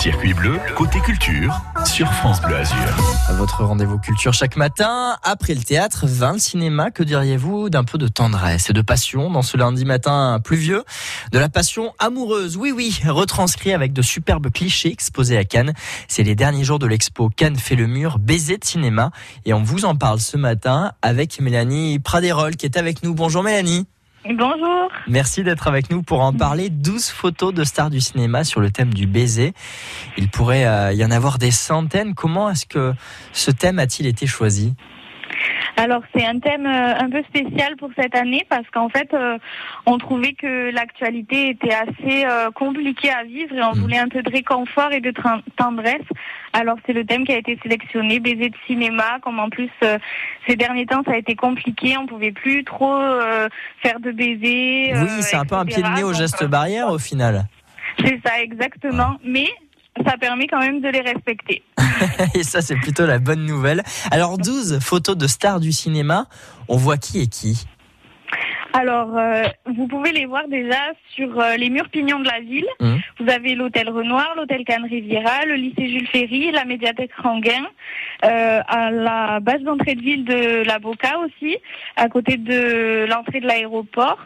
Circuit bleu, côté culture, sur France Bleu Azur. Votre rendez-vous culture chaque matin. Après le théâtre, 20 le cinéma. Que diriez-vous d'un peu de tendresse et de passion dans ce lundi matin pluvieux? De la passion amoureuse, oui, oui, retranscrit avec de superbes clichés exposés à Cannes. C'est les derniers jours de l'expo Cannes fait le mur, baiser de cinéma. Et on vous en parle ce matin avec Mélanie Praderol qui est avec nous. Bonjour Mélanie. Bonjour. Merci d'être avec nous pour en parler. 12 photos de stars du cinéma sur le thème du baiser. Il pourrait euh, y en avoir des centaines. Comment est-ce que ce thème a-t-il été choisi? Alors c'est un thème euh, un peu spécial pour cette année parce qu'en fait euh, on trouvait que l'actualité était assez euh, compliquée à vivre et on Mm. voulait un peu de réconfort et de tendresse. Alors c'est le thème qui a été sélectionné, baiser de cinéma, comme en plus euh, ces derniers temps ça a été compliqué, on pouvait plus trop euh, faire de baisers. Oui, euh, c'est un peu un pied de nez au geste barrière au final. C'est ça exactement, mais ça permet quand même de les respecter. Et ça, c'est plutôt la bonne nouvelle. Alors, 12 photos de stars du cinéma. On voit qui est qui? Alors, euh, vous pouvez les voir déjà sur euh, les murs pignons de la ville. Mhm. Vous avez l'hôtel Renoir, l'hôtel Cannes Riviera, le lycée Jules Ferry, la médiathèque Ranguin, euh, à la base d'entrée de ville de la Boca aussi, à côté de l'entrée de l'aéroport,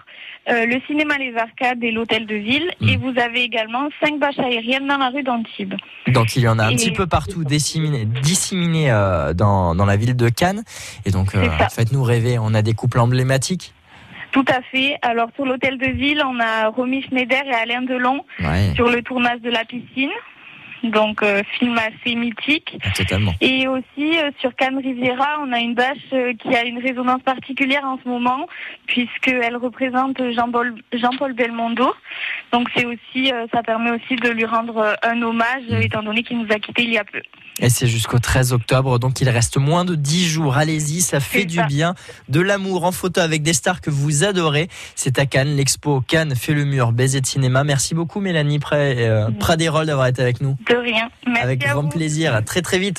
euh, le cinéma Les Arcades et l'hôtel de ville. Mhm. Et vous avez également cinq bâches aériennes dans la rue d'Antibes. Donc, il y en a un Et- petit peu partout disséminés, disséminés euh, dans, dans la ville de Cannes. Et donc, euh, faites-nous rêver. On a des couples emblématiques. Tout à fait. Alors, sur l'hôtel de ville, on a Romy Schneider et Alain Delon Ouais, sur le tournage de la piscine. Donc, euh, film assez mythique. totalement. Et aussi euh, sur Cannes Riviera, on a une bâche euh, qui a une résonance particulière en ce moment, puisqu'elle représente Jean-Paul Belmondo. Donc c'est aussi, ça permet aussi de lui rendre un hommage, Mm. étant donné qu'il nous a quittés il y a peu. Et c'est jusqu'au 13 octobre, donc il reste moins de 10 jours. Allez-y, ça fait du ça. bien. De l'amour en photo avec des stars que vous adorez. C'est à Cannes, l'expo Cannes fait le mur, baiser de cinéma. Merci beaucoup Mélanie Pré, euh, Praderol d'avoir été avec nous. De rien. Merci avec grand vous. plaisir. À très très vite.